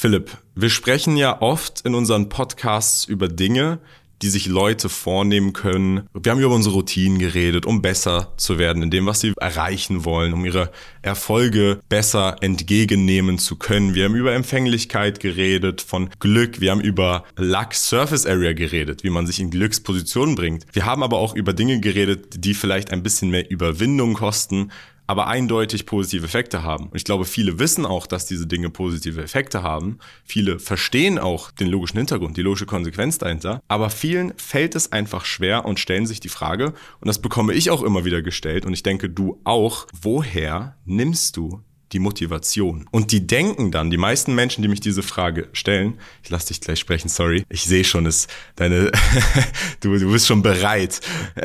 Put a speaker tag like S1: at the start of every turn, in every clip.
S1: Philipp, wir sprechen ja oft in unseren Podcasts über Dinge, die sich Leute vornehmen können. Wir haben über unsere Routinen geredet, um besser zu werden in dem, was sie erreichen wollen, um ihre Erfolge besser entgegennehmen zu können. Wir haben über Empfänglichkeit geredet, von Glück. Wir haben über Luck Surface Area geredet, wie man sich in Glückspositionen bringt. Wir haben aber auch über Dinge geredet, die vielleicht ein bisschen mehr Überwindung kosten, aber eindeutig positive Effekte haben. Und ich glaube, viele wissen auch, dass diese Dinge positive Effekte haben. Viele verstehen auch den logischen Hintergrund, die logische Konsequenz dahinter. Aber vielen fällt es einfach schwer und stellen sich die Frage, und das bekomme ich auch immer wieder gestellt, und ich denke, du auch, woher nimmst du die Motivation. Und die denken dann, die meisten Menschen, die mich diese Frage stellen, ich lass dich gleich sprechen, sorry, ich sehe schon, es deine, du, du bist schon bereit.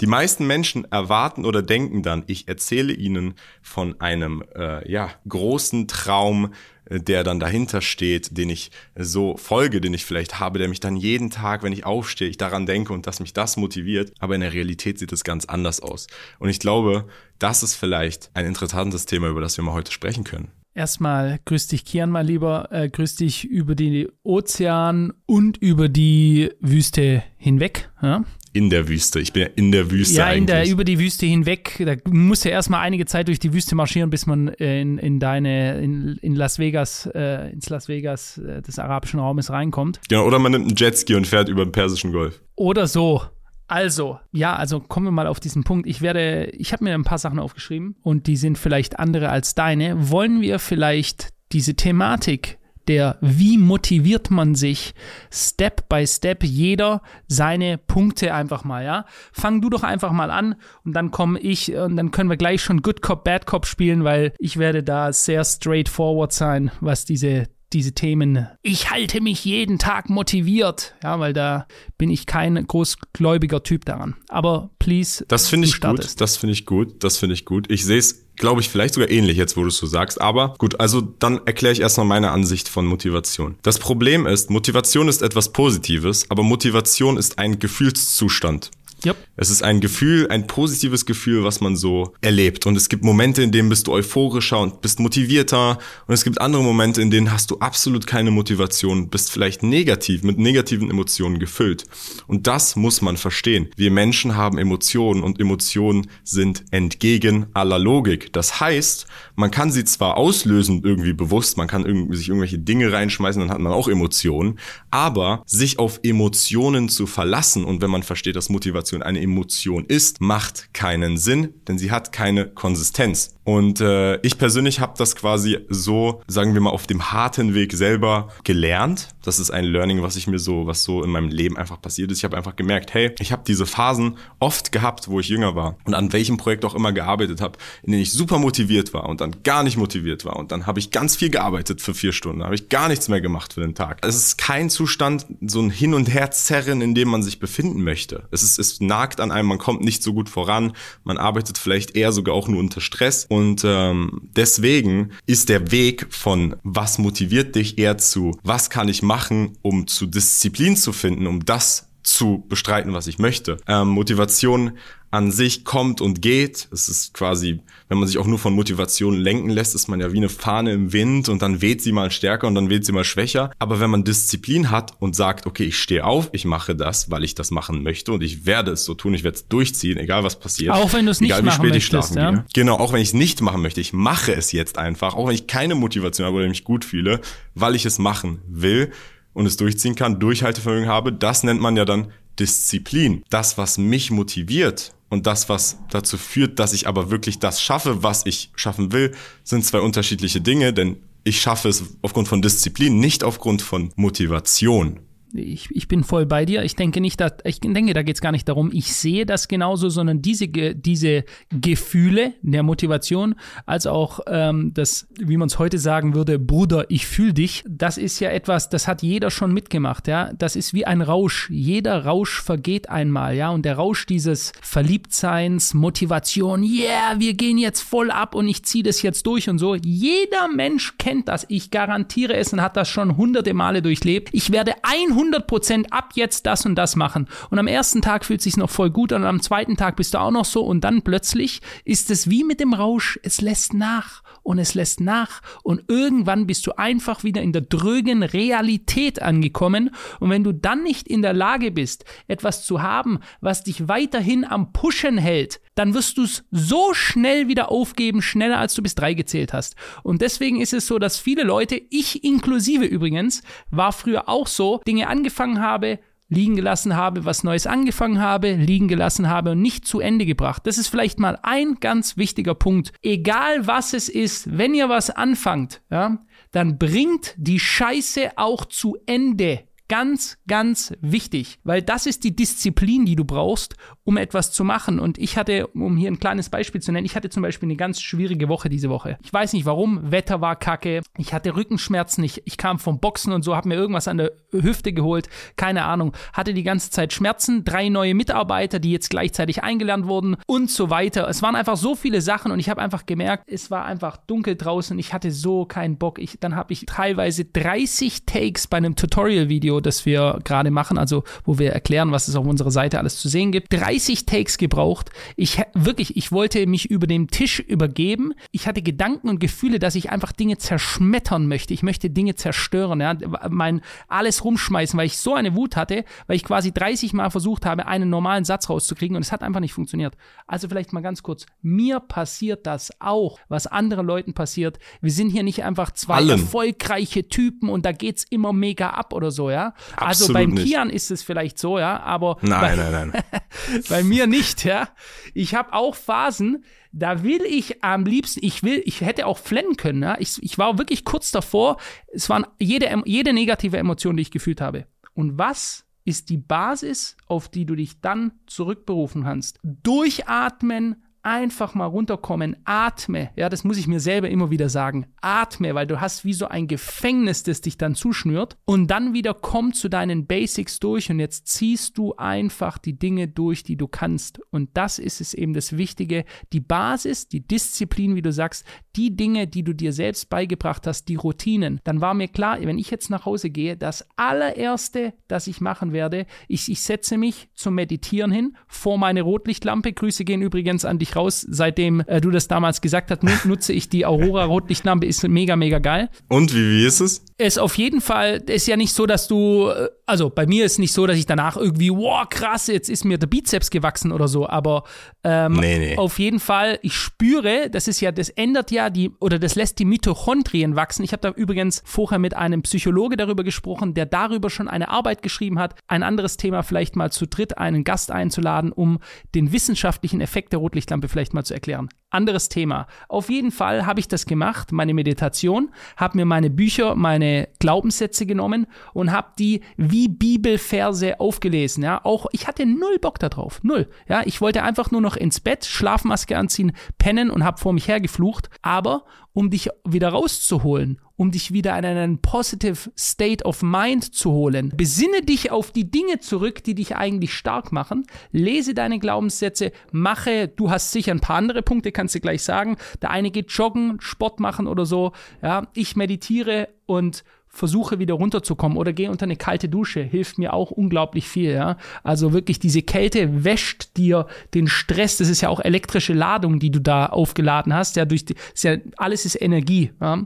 S1: Die meisten Menschen erwarten oder denken dann, ich erzähle ihnen von einem äh, ja, großen Traum, der dann dahinter steht, den ich so folge, den ich vielleicht habe, der mich dann jeden Tag, wenn ich aufstehe, ich daran denke und dass mich das motiviert. Aber in der Realität sieht es ganz anders aus. Und ich glaube, das ist vielleicht ein interessantes Thema, über das wir mal heute sprechen können.
S2: Erstmal grüß dich, Kian, mal lieber. Äh, grüß dich über den Ozean und über die Wüste hinweg. Ja?
S1: In der Wüste. Ich bin ja in der Wüste.
S2: Ja,
S1: in
S2: der, über die Wüste hinweg. Da muss ja erstmal einige Zeit durch die Wüste marschieren, bis man in, in deine, in, in Las Vegas, äh, ins Las Vegas äh, des arabischen Raumes reinkommt.
S1: Ja, oder man nimmt einen Jetski und fährt über den Persischen Golf.
S2: Oder so. Also, ja, also kommen wir mal auf diesen Punkt. Ich werde, ich habe mir ein paar Sachen aufgeschrieben und die sind vielleicht andere als deine. Wollen wir vielleicht diese Thematik der wie motiviert man sich Step by Step jeder seine Punkte einfach mal, ja? Fang du doch einfach mal an und dann komme ich und dann können wir gleich schon Good Cop, Bad Cop spielen, weil ich werde da sehr straightforward sein, was diese diese Themen. Ich halte mich jeden Tag motiviert, ja, weil da bin ich kein großgläubiger Typ daran. Aber please.
S1: Das finde ich gut. Das finde ich gut. Das finde ich gut. Ich sehe es glaube ich, vielleicht sogar ähnlich jetzt, wo du es so sagst. Aber gut, also dann erkläre ich erstmal meine Ansicht von Motivation. Das Problem ist, Motivation ist etwas Positives, aber Motivation ist ein Gefühlszustand. Yep. Es ist ein Gefühl, ein positives Gefühl, was man so erlebt. Und es gibt Momente, in denen bist du euphorischer und bist motivierter. Und es gibt andere Momente, in denen hast du absolut keine Motivation, bist vielleicht negativ, mit negativen Emotionen gefüllt. Und das muss man verstehen. Wir Menschen haben Emotionen und Emotionen sind entgegen aller Logik. Das heißt, man kann sie zwar auslösen irgendwie bewusst, man kann irgendwie sich irgendwelche Dinge reinschmeißen, dann hat man auch Emotionen. Aber sich auf Emotionen zu verlassen und wenn man versteht, dass Motivation Motivation eine Emotion ist, macht keinen Sinn, denn sie hat keine Konsistenz. Und äh, ich persönlich habe das quasi so, sagen wir mal, auf dem harten Weg selber gelernt. Das ist ein Learning, was ich mir so, was so in meinem Leben einfach passiert ist. Ich habe einfach gemerkt, hey, ich habe diese Phasen oft gehabt, wo ich jünger war und an welchem Projekt auch immer gearbeitet habe, in denen ich super motiviert war und dann gar nicht motiviert war und dann habe ich ganz viel gearbeitet für vier Stunden, habe ich gar nichts mehr gemacht für den Tag. Es ist kein Zustand, so ein Hin und Her zerren, in dem man sich befinden möchte. Es ist, es nagt an einem, man kommt nicht so gut voran, man arbeitet vielleicht eher sogar auch nur unter Stress und ähm, deswegen ist der Weg von was motiviert dich eher zu was kann ich machen, um zu Disziplin zu finden, um das zu bestreiten, was ich möchte. Ähm, Motivation an sich kommt und geht. Es ist quasi, wenn man sich auch nur von Motivation lenken lässt, ist man ja wie eine Fahne im Wind und dann weht sie mal stärker und dann weht sie mal schwächer. Aber wenn man Disziplin hat und sagt, okay, ich stehe auf, ich mache das, weil ich das machen möchte und ich werde es so tun, ich werde es durchziehen, egal was passiert.
S2: Auch wenn du es nicht egal, machen möchtest, ja? Gehe.
S1: Genau, auch wenn ich es nicht machen möchte, ich mache es jetzt einfach, auch wenn ich keine Motivation habe oder mich gut fühle, weil ich es machen will und es durchziehen kann, Durchhaltevermögen habe, das nennt man ja dann Disziplin. Das, was mich motiviert und das, was dazu führt, dass ich aber wirklich das schaffe, was ich schaffen will, sind zwei unterschiedliche Dinge, denn ich schaffe es aufgrund von Disziplin, nicht aufgrund von Motivation
S2: ich, ich bin voll bei dir. Ich denke nicht, dass, ich denke, da geht es gar nicht darum, ich sehe das genauso, sondern diese, diese Gefühle der Motivation, als auch ähm, das, wie man es heute sagen würde, Bruder, ich fühle dich, das ist ja etwas, das hat jeder schon mitgemacht, ja. Das ist wie ein Rausch. Jeder Rausch vergeht einmal, ja. Und der Rausch dieses Verliebtseins, Motivation, yeah, wir gehen jetzt voll ab und ich ziehe das jetzt durch und so. Jeder Mensch kennt das. Ich garantiere es und hat das schon hunderte Male durchlebt. Ich werde 100 100% ab jetzt das und das machen. Und am ersten Tag fühlt es sich noch voll gut an und am zweiten Tag bist du auch noch so. Und dann plötzlich ist es wie mit dem Rausch, es lässt nach und es lässt nach und irgendwann bist du einfach wieder in der drögen Realität angekommen und wenn du dann nicht in der Lage bist, etwas zu haben, was dich weiterhin am Pushen hält, dann wirst du es so schnell wieder aufgeben, schneller als du bis drei gezählt hast. Und deswegen ist es so, dass viele Leute, ich inklusive übrigens, war früher auch so, Dinge angefangen habe, liegen gelassen habe, was Neues angefangen habe, liegen gelassen habe und nicht zu Ende gebracht. Das ist vielleicht mal ein ganz wichtiger Punkt. Egal was es ist, wenn ihr was anfangt, ja, dann bringt die Scheiße auch zu Ende. Ganz, ganz wichtig, weil das ist die Disziplin, die du brauchst, um etwas zu machen. Und ich hatte, um hier ein kleines Beispiel zu nennen, ich hatte zum Beispiel eine ganz schwierige Woche diese Woche. Ich weiß nicht warum, Wetter war kacke, ich hatte Rückenschmerzen, ich, ich kam vom Boxen und so, habe mir irgendwas an der Hüfte geholt, keine Ahnung, hatte die ganze Zeit Schmerzen, drei neue Mitarbeiter, die jetzt gleichzeitig eingelernt wurden und so weiter. Es waren einfach so viele Sachen und ich habe einfach gemerkt, es war einfach dunkel draußen, ich hatte so keinen Bock. Ich, dann habe ich teilweise 30 Takes bei einem Tutorial-Video Video, das wir gerade machen, also wo wir erklären, was es auf unserer Seite alles zu sehen gibt. 30 Takes gebraucht. Ich wirklich, ich wollte mich über den Tisch übergeben. Ich hatte Gedanken und Gefühle, dass ich einfach Dinge zerschmettern möchte. Ich möchte Dinge zerstören, ja, mein alles rumschmeißen, weil ich so eine Wut hatte, weil ich quasi 30 Mal versucht habe, einen normalen Satz rauszukriegen und es hat einfach nicht funktioniert. Also vielleicht mal ganz kurz, mir passiert das auch, was anderen Leuten passiert. Wir sind hier nicht einfach zwei Allen. erfolgreiche Typen und da geht's immer mega ab oder so, ja. Also beim nicht. Kian ist es vielleicht so, ja, aber
S1: nein, bei, nein, nein.
S2: bei mir nicht, ja. Ich habe auch Phasen, da will ich am liebsten, ich will, ich hätte auch flennen können, ja. Ich, ich war wirklich kurz davor. Es waren jede, jede negative Emotion, die ich gefühlt habe. Und was ist die Basis, auf die du dich dann zurückberufen kannst? Durchatmen, einfach mal runterkommen, atme. Ja, das muss ich mir selber immer wieder sagen. Atme, weil du hast wie so ein Gefängnis, das dich dann zuschnürt. Und dann wieder komm zu deinen Basics durch und jetzt ziehst du einfach die Dinge durch, die du kannst. Und das ist es eben das Wichtige. Die Basis, die Disziplin, wie du sagst, die Dinge, die du dir selbst beigebracht hast, die Routinen. Dann war mir klar, wenn ich jetzt nach Hause gehe, das allererste, das ich machen werde, ich, ich setze mich zum Meditieren hin vor meine Rotlichtlampe. Grüße gehen übrigens an dich raus. Seitdem äh, du das damals gesagt hast, nutze ich die Aurora Rotlichtlampe, ist mega, mega geil.
S1: Und wie, wie ist es?
S2: Es auf jeden Fall, ist ja nicht so, dass du, äh, also bei mir ist nicht so, dass ich danach irgendwie, wow, krass, jetzt ist mir der Bizeps gewachsen oder so, aber ähm, nee, nee. auf jeden Fall, ich spüre, das ist ja, das ändert ja die, oder das lässt die Mitochondrien wachsen. Ich habe da übrigens vorher mit einem Psychologe darüber gesprochen, der darüber schon eine Arbeit geschrieben hat. Ein anderes Thema vielleicht mal zu dritt einen Gast einzuladen, um den wissenschaftlichen Effekt der Rotlichtlampe Lampe vielleicht mal zu erklären. Anderes Thema. Auf jeden Fall habe ich das gemacht, meine Meditation, habe mir meine Bücher, meine Glaubenssätze genommen und habe die wie Bibelverse aufgelesen. Ja, auch ich hatte null Bock darauf, null. Ja, ich wollte einfach nur noch ins Bett, Schlafmaske anziehen, pennen und habe vor mich hergeflucht. Aber um dich wieder rauszuholen, um dich wieder in einen positive state of mind zu holen. Besinne dich auf die Dinge zurück, die dich eigentlich stark machen. Lese deine Glaubenssätze, mache, du hast sicher ein paar andere Punkte, kannst du gleich sagen. Der eine geht joggen, Sport machen oder so. Ja, ich meditiere und versuche wieder runterzukommen oder gehe unter eine kalte Dusche, hilft mir auch unglaublich viel, ja. Also wirklich diese Kälte wäscht dir den Stress, das ist ja auch elektrische Ladung, die du da aufgeladen hast, ja, durch die, ist ja, alles ist Energie, ja.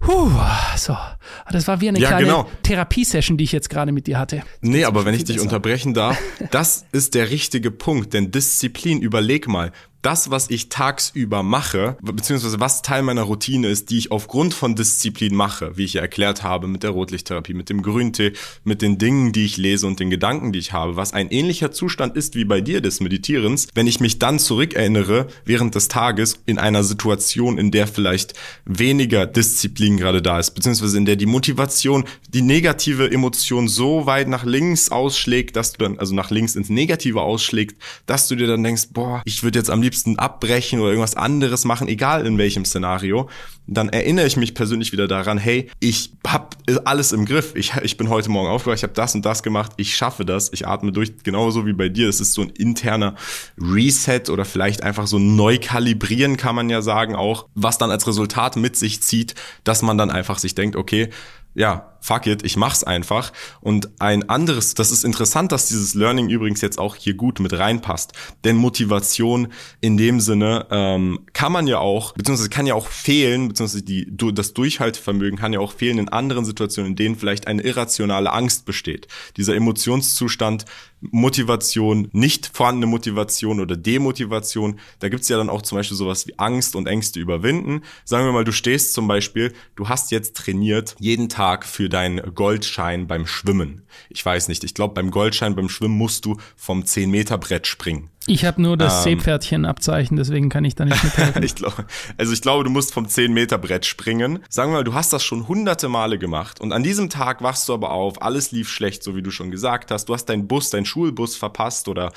S2: Puh, so. Das war wie eine ja, kleine genau. Therapiesession, die ich jetzt gerade mit dir hatte.
S1: Nee, aber wenn ich dich besser. unterbrechen darf, das ist der richtige Punkt, denn Disziplin, überleg mal, das, was ich tagsüber mache, beziehungsweise was Teil meiner Routine ist, die ich aufgrund von Disziplin mache, wie ich ja erklärt habe, mit der Rotlichttherapie, mit dem Grüntee, mit den Dingen, die ich lese und den Gedanken, die ich habe, was ein ähnlicher Zustand ist wie bei dir des Meditierens, wenn ich mich dann zurückerinnere während des Tages in einer Situation, in der vielleicht weniger Disziplin gerade da ist, beziehungsweise in der die Motivation, die negative Emotion so weit nach links ausschlägt, dass du dann, also nach links ins Negative ausschlägt, dass du dir dann denkst, boah, ich würde jetzt am liebsten liebsten abbrechen oder irgendwas anderes machen, egal in welchem Szenario. dann erinnere ich mich persönlich wieder daran, hey, ich habe alles im Griff. Ich, ich bin heute Morgen aufgewacht, ich habe das und das gemacht, ich schaffe das, ich atme durch, genauso wie bei dir. Es ist so ein interner Reset oder vielleicht einfach so neu kalibrieren, kann man ja sagen auch, was dann als Resultat mit sich zieht, dass man dann einfach sich denkt, okay, ja, fuck it, ich mach's einfach. Und ein anderes, das ist interessant, dass dieses Learning übrigens jetzt auch hier gut mit reinpasst. Denn Motivation in dem Sinne ähm, kann man ja auch, beziehungsweise kann ja auch fehlen, beziehungsweise die, das Durchhaltevermögen kann ja auch fehlen in anderen Situationen, in denen vielleicht eine irrationale Angst besteht. Dieser Emotionszustand, Motivation, nicht vorhandene Motivation oder Demotivation, da gibt's ja dann auch zum Beispiel sowas wie Angst und Ängste überwinden. Sagen wir mal, du stehst zum Beispiel, du hast jetzt trainiert, jeden Tag für deinen Goldschein beim Schwimmen. Ich weiß nicht, ich glaube, beim Goldschein beim Schwimmen musst du vom 10-Meter-Brett springen.
S2: Ich habe nur das ähm, Seepferdchen-Abzeichen, deswegen kann ich da nicht mithelfen.
S1: ich glaube, also ich glaube, du musst vom 10-Meter-Brett springen. Sagen wir mal, du hast das schon hunderte Male gemacht und an diesem Tag wachst du aber auf, alles lief schlecht, so wie du schon gesagt hast. Du hast deinen Bus, deinen Schulbus verpasst oder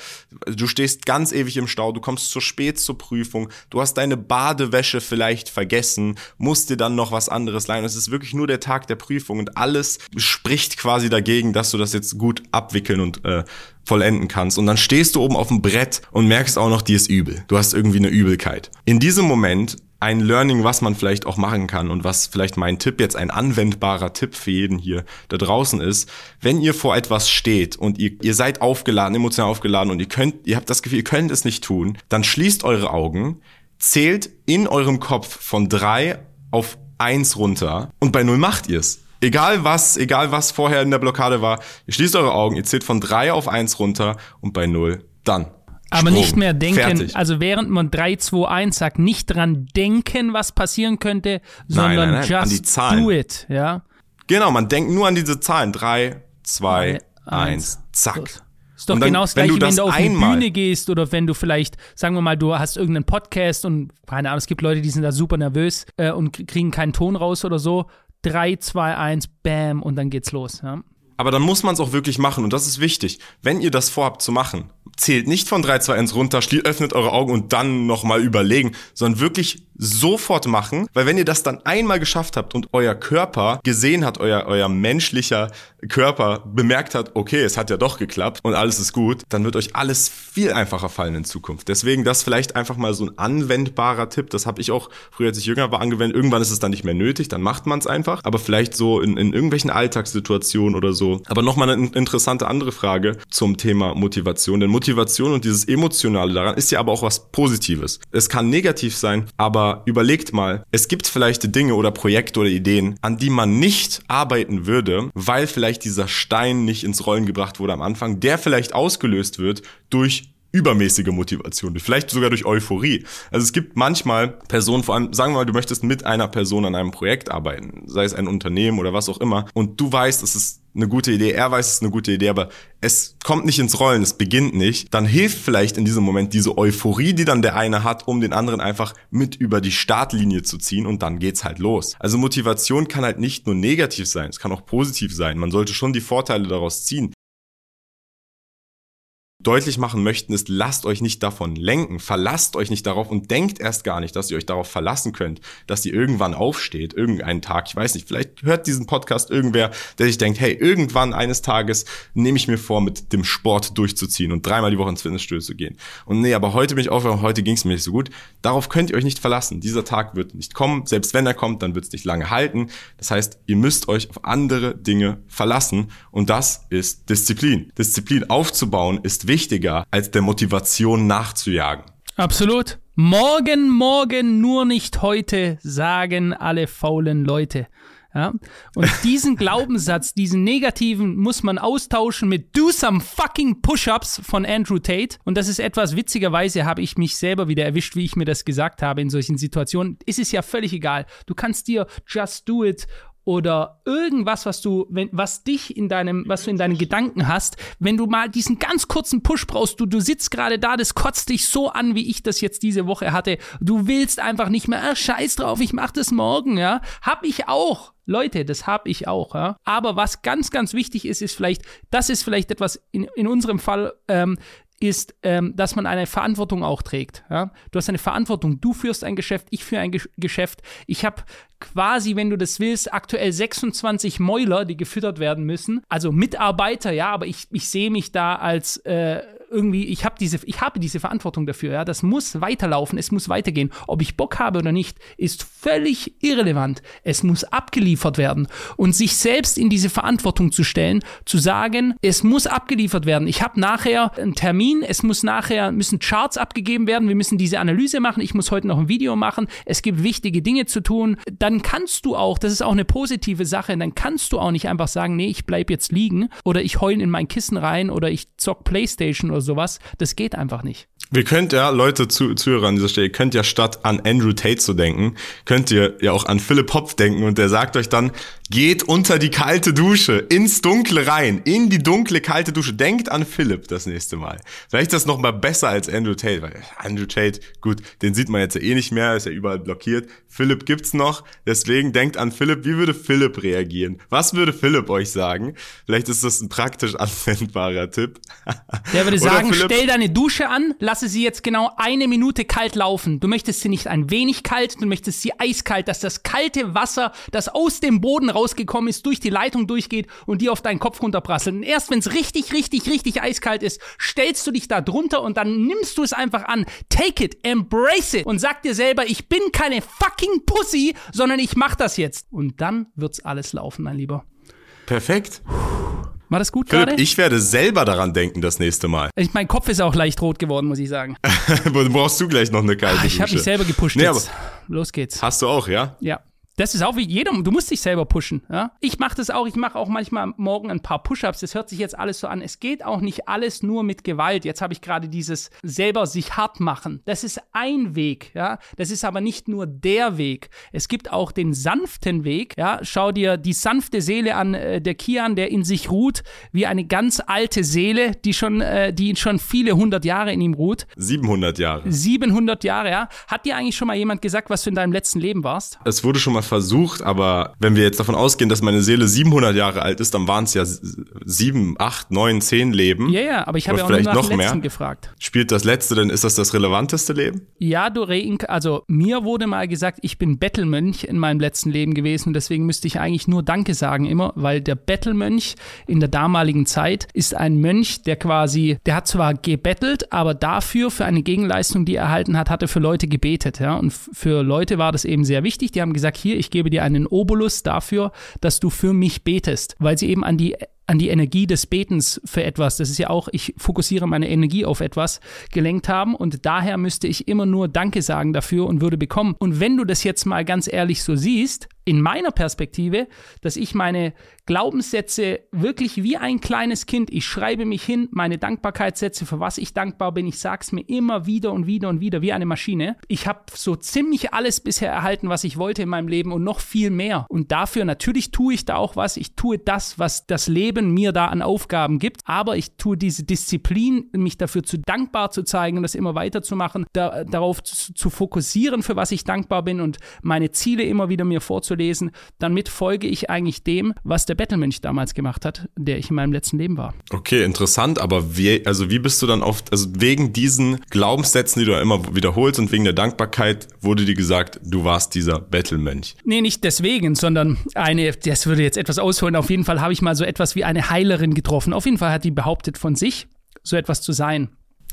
S1: du stehst ganz ewig im Stau, du kommst zu spät zur Prüfung, du hast deine Badewäsche vielleicht vergessen, musst dir dann noch was anderes leihen. Es ist wirklich nur der Tag der Prüfung und alles spricht quasi dagegen, dass du das jetzt gut abwickeln und äh, vollenden kannst. Und dann stehst du oben auf dem Brett und merkst auch noch, dir ist übel. Du hast irgendwie eine Übelkeit. In diesem Moment ein Learning, was man vielleicht auch machen kann und was vielleicht mein Tipp jetzt ein anwendbarer Tipp für jeden hier da draußen ist, wenn ihr vor etwas steht und ihr, ihr seid aufgeladen, emotional aufgeladen und ihr könnt, ihr habt das Gefühl, ihr könnt es nicht tun, dann schließt eure Augen, zählt in eurem Kopf von drei auf eins runter und bei null macht ihr es. Egal was, egal was vorher in der Blockade war, ihr schließt eure Augen, ihr zählt von drei auf eins runter und bei null dann.
S2: Aber Strom. nicht mehr denken, Fertig. also während man 3, 2, 1 sagt, nicht dran denken, was passieren könnte, sondern nein, nein, just do it, ja.
S1: Genau, man denkt nur an diese Zahlen. 3, 2, 1, zack.
S2: Ist doch dann, genau das gleiche, wenn du, wenn du auf die Bühne gehst oder wenn du vielleicht, sagen wir mal, du hast irgendeinen Podcast und keine Ahnung, es gibt Leute, die sind da super nervös äh, und kriegen keinen Ton raus oder so. 3, 2, 1, bam, und dann geht's los. Ja.
S1: Aber dann muss man es auch wirklich machen und das ist wichtig. Wenn ihr das vorhabt zu machen, zählt nicht von 3, 2, 1 runter, öffnet eure Augen und dann nochmal überlegen, sondern wirklich sofort machen, weil wenn ihr das dann einmal geschafft habt und euer Körper gesehen hat, euer, euer menschlicher Körper bemerkt hat, okay, es hat ja doch geklappt und alles ist gut, dann wird euch alles viel einfacher fallen in Zukunft. Deswegen das vielleicht einfach mal so ein anwendbarer Tipp, das habe ich auch früher, als ich jünger war, angewendet. Irgendwann ist es dann nicht mehr nötig, dann macht man es einfach, aber vielleicht so in, in irgendwelchen Alltagssituationen oder so. Aber nochmal eine interessante andere Frage zum Thema Motivation, denn Motivation und dieses Emotionale daran ist ja aber auch was Positives. Es kann negativ sein, aber überlegt mal, es gibt vielleicht Dinge oder Projekte oder Ideen, an die man nicht arbeiten würde, weil vielleicht dieser Stein nicht ins Rollen gebracht wurde am Anfang, der vielleicht ausgelöst wird durch übermäßige Motivation, vielleicht sogar durch Euphorie. Also es gibt manchmal Personen, vor allem, sagen wir mal, du möchtest mit einer Person an einem Projekt arbeiten, sei es ein Unternehmen oder was auch immer, und du weißt, es ist eine gute Idee, er weiß, es ist eine gute Idee, aber es kommt nicht ins Rollen, es beginnt nicht, dann hilft vielleicht in diesem Moment diese Euphorie, die dann der eine hat, um den anderen einfach mit über die Startlinie zu ziehen und dann geht's halt los. Also Motivation kann halt nicht nur negativ sein, es kann auch positiv sein. Man sollte schon die Vorteile daraus ziehen deutlich machen möchten, ist, lasst euch nicht davon lenken, verlasst euch nicht darauf und denkt erst gar nicht, dass ihr euch darauf verlassen könnt, dass ihr irgendwann aufsteht, irgendeinen Tag, ich weiß nicht, vielleicht hört diesen Podcast irgendwer, der sich denkt, hey, irgendwann eines Tages nehme ich mir vor, mit dem Sport durchzuziehen und dreimal die Woche ins Fitnessstudio zu gehen. Und nee, aber heute bin ich aufgewacht, heute ging es mir nicht so gut. Darauf könnt ihr euch nicht verlassen. Dieser Tag wird nicht kommen. Selbst wenn er kommt, dann wird es nicht lange halten. Das heißt, ihr müsst euch auf andere Dinge verlassen und das ist Disziplin. Disziplin aufzubauen ist wichtiger, als der Motivation nachzujagen.
S2: Absolut. Morgen, morgen, nur nicht heute, sagen alle faulen Leute. Ja? Und diesen Glaubenssatz, diesen negativen, muss man austauschen mit Do some fucking Push-ups von Andrew Tate. Und das ist etwas witzigerweise, habe ich mich selber wieder erwischt, wie ich mir das gesagt habe in solchen Situationen. Es ist ja völlig egal. Du kannst dir Just Do It oder irgendwas, was du, wenn, was dich in deinem, was du in deinen Gedanken hast, wenn du mal diesen ganz kurzen Push brauchst, du, du sitzt gerade da, das kotzt dich so an, wie ich das jetzt diese Woche hatte. Du willst einfach nicht mehr, ah, scheiß drauf, ich mach das morgen, ja. Hab ich auch. Leute, das habe ich auch. Ja? Aber was ganz, ganz wichtig ist, ist vielleicht, das ist vielleicht etwas in, in unserem Fall, ähm, ist, ähm, dass man eine Verantwortung auch trägt. Ja? Du hast eine Verantwortung. Du führst ein Geschäft, ich führe ein Ge Geschäft. Ich habe quasi, wenn du das willst, aktuell 26 Mäuler, die gefüttert werden müssen. Also Mitarbeiter, ja, aber ich, ich sehe mich da als äh, irgendwie, ich habe diese, ich habe diese Verantwortung dafür, ja. Das muss weiterlaufen, es muss weitergehen. Ob ich Bock habe oder nicht, ist völlig irrelevant. Es muss abgeliefert werden. Und sich selbst in diese Verantwortung zu stellen, zu sagen, es muss abgeliefert werden. Ich habe nachher einen Termin, es muss nachher, müssen Charts abgegeben werden, wir müssen diese Analyse machen, ich muss heute noch ein Video machen, es gibt wichtige Dinge zu tun, dann kannst du auch, das ist auch eine positive Sache, dann kannst du auch nicht einfach sagen, nee, ich bleib jetzt liegen oder ich heule in mein Kissen rein oder ich zock Playstation oder sowas. Das geht einfach nicht.
S1: Wir könnt ja, Leute, zu, Zuhörer an dieser Stelle, könnt ja statt an Andrew Tate zu denken, könnt ihr ja auch an Philipp Hopf denken und der sagt euch dann, geht unter die kalte Dusche, ins Dunkle rein, in die dunkle kalte Dusche. Denkt an Philipp das nächste Mal. Vielleicht ist das noch mal besser als Andrew Tate, weil Andrew Tate, gut, den sieht man jetzt ja eh nicht mehr, ist ja überall blockiert. Philipp gibt's noch, deswegen denkt an Philipp. Wie würde Philipp reagieren? Was würde Philipp euch sagen? Vielleicht ist das ein praktisch anwendbarer Tipp.
S2: Der würde sagen, Philipp, stell deine Dusche an, lass lasse sie jetzt genau eine Minute kalt laufen. Du möchtest sie nicht ein wenig kalt, du möchtest sie eiskalt, dass das kalte Wasser, das aus dem Boden rausgekommen ist, durch die Leitung durchgeht und dir auf deinen Kopf runterprasselt. Und erst wenn es richtig, richtig, richtig eiskalt ist, stellst du dich da drunter und dann nimmst du es einfach an. Take it, embrace it und sag dir selber, ich bin keine fucking Pussy, sondern ich mach das jetzt. Und dann wird's alles laufen, mein Lieber.
S1: Perfekt.
S2: War das gut gerade?
S1: Ich werde selber daran denken das nächste Mal.
S2: Ich, mein Kopf ist auch leicht rot geworden, muss ich sagen.
S1: Brauchst du gleich noch eine kalte
S2: ah, Ich habe mich selber gepusht nee, jetzt. Los geht's.
S1: Hast du auch, ja?
S2: Ja. Das ist auch wie jeder, du musst dich selber pushen. Ja? Ich mache das auch, ich mache auch manchmal morgen ein paar Push-ups. Das hört sich jetzt alles so an. Es geht auch nicht alles nur mit Gewalt. Jetzt habe ich gerade dieses selber sich hart machen. Das ist ein Weg, ja. Das ist aber nicht nur der Weg. Es gibt auch den sanften Weg, ja. Schau dir die sanfte Seele an, äh, der Kian, der in sich ruht, wie eine ganz alte Seele, die schon, äh, die schon viele hundert Jahre in ihm ruht.
S1: 700 Jahre.
S2: 700 Jahre, ja. Hat dir eigentlich schon mal jemand gesagt, was du in deinem letzten Leben warst?
S1: Es wurde schon mal versucht, aber wenn wir jetzt davon ausgehen, dass meine Seele 700 Jahre alt ist, dann waren es ja sieben, acht, neun, zehn Leben.
S2: Ja, ja, aber ich habe ja auch vielleicht noch mehr gefragt.
S1: Spielt das letzte denn, ist das das relevanteste Leben?
S2: Ja, du Reink, also mir wurde mal gesagt, ich bin Bettelmönch in meinem letzten Leben gewesen und deswegen müsste ich eigentlich nur Danke sagen immer, weil der Bettelmönch in der damaligen Zeit ist ein Mönch, der quasi, der hat zwar gebettelt, aber dafür für eine Gegenleistung, die er erhalten hat, hat er für Leute gebetet, ja, und für Leute war das eben sehr wichtig. Die haben gesagt, hier, ich gebe dir einen Obolus dafür, dass du für mich betest, weil sie eben an die an die Energie des Betens für etwas, das ist ja auch, ich fokussiere meine Energie auf etwas, gelenkt haben und daher müsste ich immer nur Danke sagen dafür und würde bekommen. Und wenn du das jetzt mal ganz ehrlich so siehst, in meiner Perspektive, dass ich meine Glaubenssätze wirklich wie ein kleines Kind, ich schreibe mich hin, meine Dankbarkeitssätze, für was ich dankbar bin, ich sage es mir immer wieder und wieder und wieder, wie eine Maschine. Ich habe so ziemlich alles bisher erhalten, was ich wollte in meinem Leben und noch viel mehr. Und dafür, natürlich tue ich da auch was, ich tue das, was das Leben mir da an Aufgaben gibt, aber ich tue diese Disziplin, mich dafür zu dankbar zu zeigen das immer weiterzumachen, da, darauf zu, zu fokussieren, für was ich dankbar bin und meine Ziele immer wieder mir vorzulegen lesen, damit folge ich eigentlich dem, was der Bettelmönch damals gemacht hat, der ich in meinem letzten Leben war.
S1: Okay, interessant, aber wie, also wie bist du dann oft, also wegen diesen Glaubenssätzen, die du immer wiederholst und wegen der Dankbarkeit, wurde dir gesagt, du warst dieser Bettelmönch?
S2: Nee, nicht deswegen, sondern eine, das würde jetzt etwas ausholen, auf jeden Fall habe ich mal so etwas wie eine Heilerin getroffen. Auf jeden Fall hat die behauptet von sich, so etwas zu sein.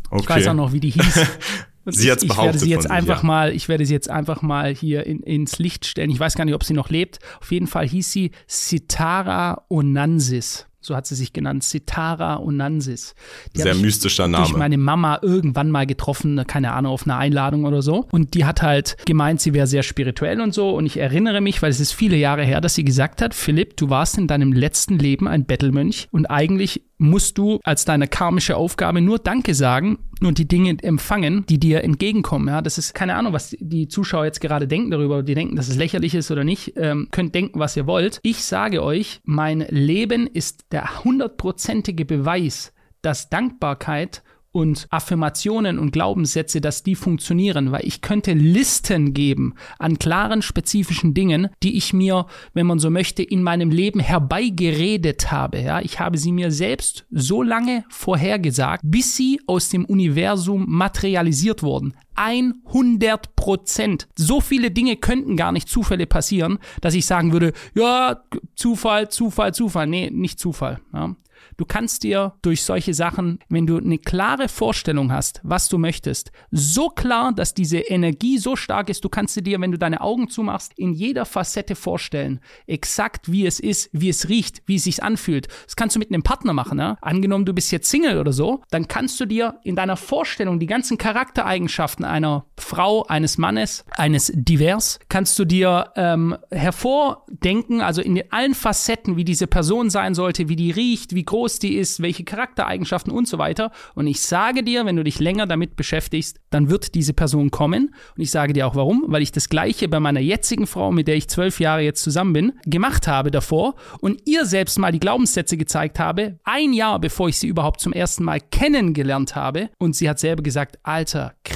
S2: Okay. Ich weiß auch noch, wie die hieß.
S1: sie hat behauptet. Ich
S2: werde sie jetzt einfach ja. mal, ich werde sie jetzt einfach mal hier in, ins Licht stellen. Ich weiß gar nicht, ob sie noch lebt. Auf jeden Fall hieß sie Sitara Onansis so hat sie sich genannt, Sitara Onansis.
S1: Die Sehr mystischer Name.
S2: Durch meine Mama irgendwann mal getroffen, keine Ahnung, auf einer Einladung oder so. Und die hat halt gemeint, sie wäre sehr spirituell und so. Und ich erinnere mich, weil es ist viele Jahre her, dass sie gesagt hat, Philipp, du warst in deinem letzten Leben ein Bettelmönch und eigentlich musst du als deine karmische Aufgabe nur Danke sagen und die Dinge empfangen, die dir entgegenkommen. Ja, das ist keine Ahnung, was die Zuschauer jetzt gerade denken darüber. Die denken, dass es lächerlich ist oder nicht. Ähm, könnt denken, was ihr wollt. Ich sage euch, mein Leben ist der hundertprozentige Beweis, dass Dankbarkeit und Affirmationen und Glaubenssätze, dass die funktionieren, weil ich könnte Listen geben an klaren, spezifischen Dingen, die ich mir, wenn man so möchte, in meinem Leben herbeigeredet habe. Ja, ich habe sie mir selbst so lange vorhergesagt, bis sie aus dem Universum materialisiert wurden. 100 Prozent. So viele Dinge könnten gar nicht Zufälle passieren, dass ich sagen würde, ja, Zufall, Zufall, Zufall. Nee, nicht Zufall. Ja. Du kannst dir durch solche Sachen, wenn du eine klare Vorstellung hast, was du möchtest, so klar, dass diese Energie so stark ist, du kannst dir, wenn du deine Augen zumachst, in jeder Facette vorstellen, exakt wie es ist, wie es riecht, wie es sich anfühlt. Das kannst du mit einem Partner machen. Ja? Angenommen, du bist jetzt Single oder so, dann kannst du dir in deiner Vorstellung die ganzen Charaktereigenschaften einer Frau, eines Mannes, eines Divers, kannst du dir ähm, hervordenken, also in allen Facetten, wie diese Person sein sollte, wie die riecht, wie groß groß die ist, welche Charaktereigenschaften und so weiter. Und ich sage dir, wenn du dich länger damit beschäftigst, dann wird diese Person kommen. Und ich sage dir auch warum, weil ich das gleiche bei meiner jetzigen Frau, mit der ich zwölf Jahre jetzt zusammen bin, gemacht habe davor und ihr selbst mal die Glaubenssätze gezeigt habe, ein Jahr bevor ich sie überhaupt zum ersten Mal kennengelernt habe. Und sie hat selber gesagt, Alter, krass,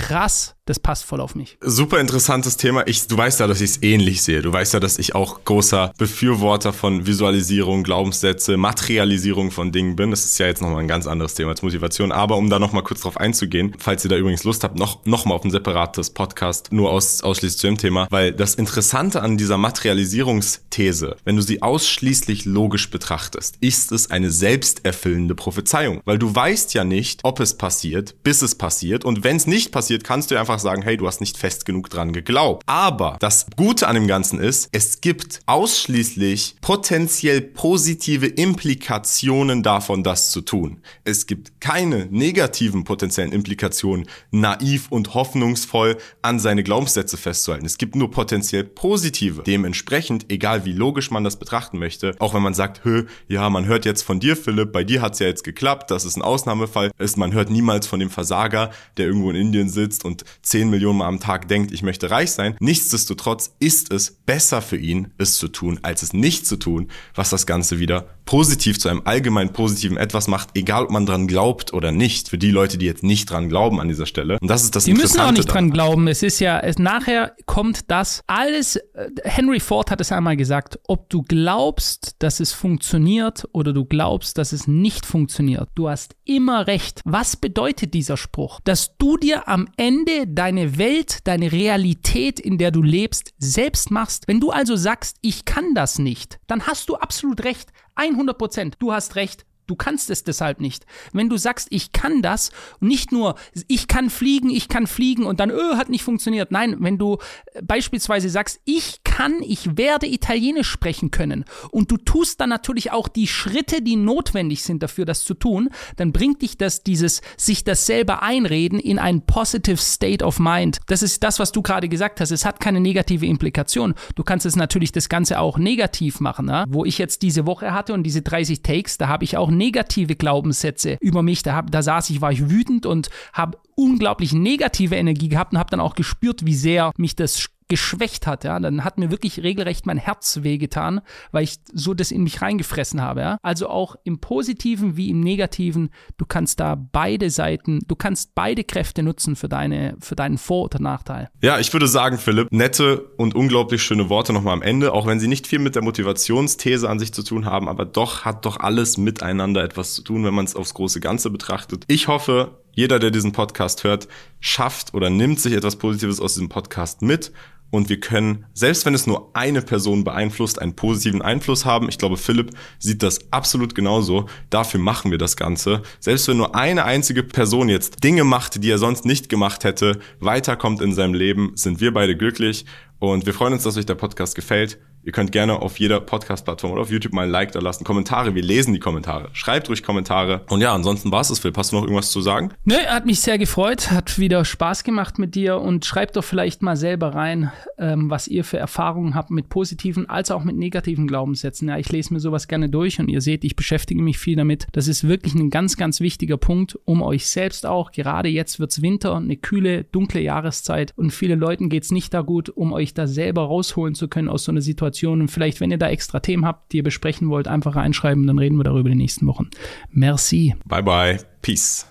S2: das passt voll auf mich.
S1: Super interessantes Thema. Ich, du weißt ja, dass ich es ähnlich sehe. Du weißt ja, dass ich auch großer Befürworter von Visualisierung, Glaubenssätze, Materialisierung von Dingen bin. Das ist ja jetzt nochmal ein ganz anderes Thema als Motivation. Aber um da nochmal kurz drauf einzugehen, falls ihr da übrigens Lust habt, noch, noch mal auf ein separates Podcast nur aus, ausschließlich zu dem Thema, weil das Interessante an dieser Materialisierungsthese, wenn du sie ausschließlich logisch betrachtest, ist es eine selbsterfüllende Prophezeiung. Weil du weißt ja nicht, ob es passiert, bis es passiert. Und wenn es nicht passiert, kannst du einfach sagen, hey, du hast nicht fest genug dran geglaubt. Aber das Gute an dem Ganzen ist, es gibt ausschließlich potenziell positive Implikationen davon, das zu tun. Es gibt keine negativen potenziellen Implikationen, naiv und hoffnungsvoll an seine Glaubenssätze festzuhalten. Es gibt nur potenziell positive. Dementsprechend, egal wie logisch man das betrachten möchte, auch wenn man sagt, hö, ja, man hört jetzt von dir, Philipp, bei dir hat's ja jetzt geklappt, das ist ein Ausnahmefall, ist, man hört niemals von dem Versager, der irgendwo in Indien sitzt und 10 Millionen Mal am Tag denkt, ich möchte reich sein. Nichtsdestotrotz ist es besser für ihn, es zu tun, als es nicht zu tun, was das Ganze wieder positiv zu einem allgemein positiven etwas macht, egal ob man dran glaubt oder nicht. Für die Leute, die jetzt nicht dran glauben an dieser Stelle. Und das ist das
S2: Die müssen auch nicht daran. dran glauben. Es ist ja, es, nachher kommt das alles. Äh, Henry Ford hat es einmal gesagt, ob du glaubst, dass es funktioniert oder du glaubst, dass es nicht funktioniert. Du hast immer recht. Was bedeutet dieser Spruch? Dass du dir am Ende deine Welt, deine Realität, in der du lebst, selbst machst. Wenn du also sagst, ich kann das nicht, dann hast du absolut recht. 100 Prozent. Du hast recht. Du kannst es deshalb nicht. Wenn du sagst, ich kann das, nicht nur, ich kann fliegen, ich kann fliegen und dann, öh, hat nicht funktioniert. Nein, wenn du äh, beispielsweise sagst, ich kann, ich werde Italienisch sprechen können und du tust dann natürlich auch die Schritte, die notwendig sind dafür, das zu tun, dann bringt dich das, dieses, sich das selber einreden in ein positive state of mind. Das ist das, was du gerade gesagt hast. Es hat keine negative Implikation. Du kannst es natürlich das Ganze auch negativ machen. Ja? Wo ich jetzt diese Woche hatte und diese 30 Takes, da habe ich auch negative Glaubenssätze über mich. Da, hab, da saß ich, war ich wütend und habe unglaublich negative Energie gehabt und habe dann auch gespürt, wie sehr mich das geschwächt hat, ja, dann hat mir wirklich regelrecht mein Herz wehgetan, weil ich so das in mich reingefressen habe, ja. Also auch im Positiven wie im Negativen, du kannst da beide Seiten, du kannst beide Kräfte nutzen für deine, für deinen Vor- oder Nachteil.
S1: Ja, ich würde sagen, Philipp, nette und unglaublich schöne Worte nochmal am Ende, auch wenn sie nicht viel mit der Motivationsthese an sich zu tun haben, aber doch hat doch alles miteinander etwas zu tun, wenn man es aufs große Ganze betrachtet. Ich hoffe, jeder, der diesen Podcast hört, schafft oder nimmt sich etwas Positives aus diesem Podcast mit und wir können, selbst wenn es nur eine Person beeinflusst, einen positiven Einfluss haben. Ich glaube, Philipp sieht das absolut genauso. Dafür machen wir das Ganze. Selbst wenn nur eine einzige Person jetzt Dinge macht, die er sonst nicht gemacht hätte, weiterkommt in seinem Leben, sind wir beide glücklich und wir freuen uns, dass euch der Podcast gefällt. Ihr könnt gerne auf jeder Podcast-Plattform oder auf YouTube mal ein Like da lassen. Kommentare, wir lesen die Kommentare. Schreibt ruhig Kommentare. Und ja, ansonsten war es das, Philipp. Hast du noch irgendwas zu sagen?
S2: Nö, hat mich sehr gefreut. Hat wieder Spaß gemacht mit dir. Und schreibt doch vielleicht mal selber rein, ähm, was ihr für Erfahrungen habt mit positiven als auch mit negativen Glaubenssätzen. Ja, ich lese mir sowas gerne durch und ihr seht, ich beschäftige mich viel damit. Das ist wirklich ein ganz, ganz wichtiger Punkt, um euch selbst auch, gerade jetzt wird's Winter, eine kühle, dunkle Jahreszeit und vielen Leuten geht's nicht da gut, um euch da selber rausholen zu können aus so einer Situation Situationen. Vielleicht, wenn ihr da extra Themen habt, die ihr besprechen wollt, einfach reinschreiben, dann reden wir darüber in den nächsten Wochen. Merci.
S1: Bye bye. Peace.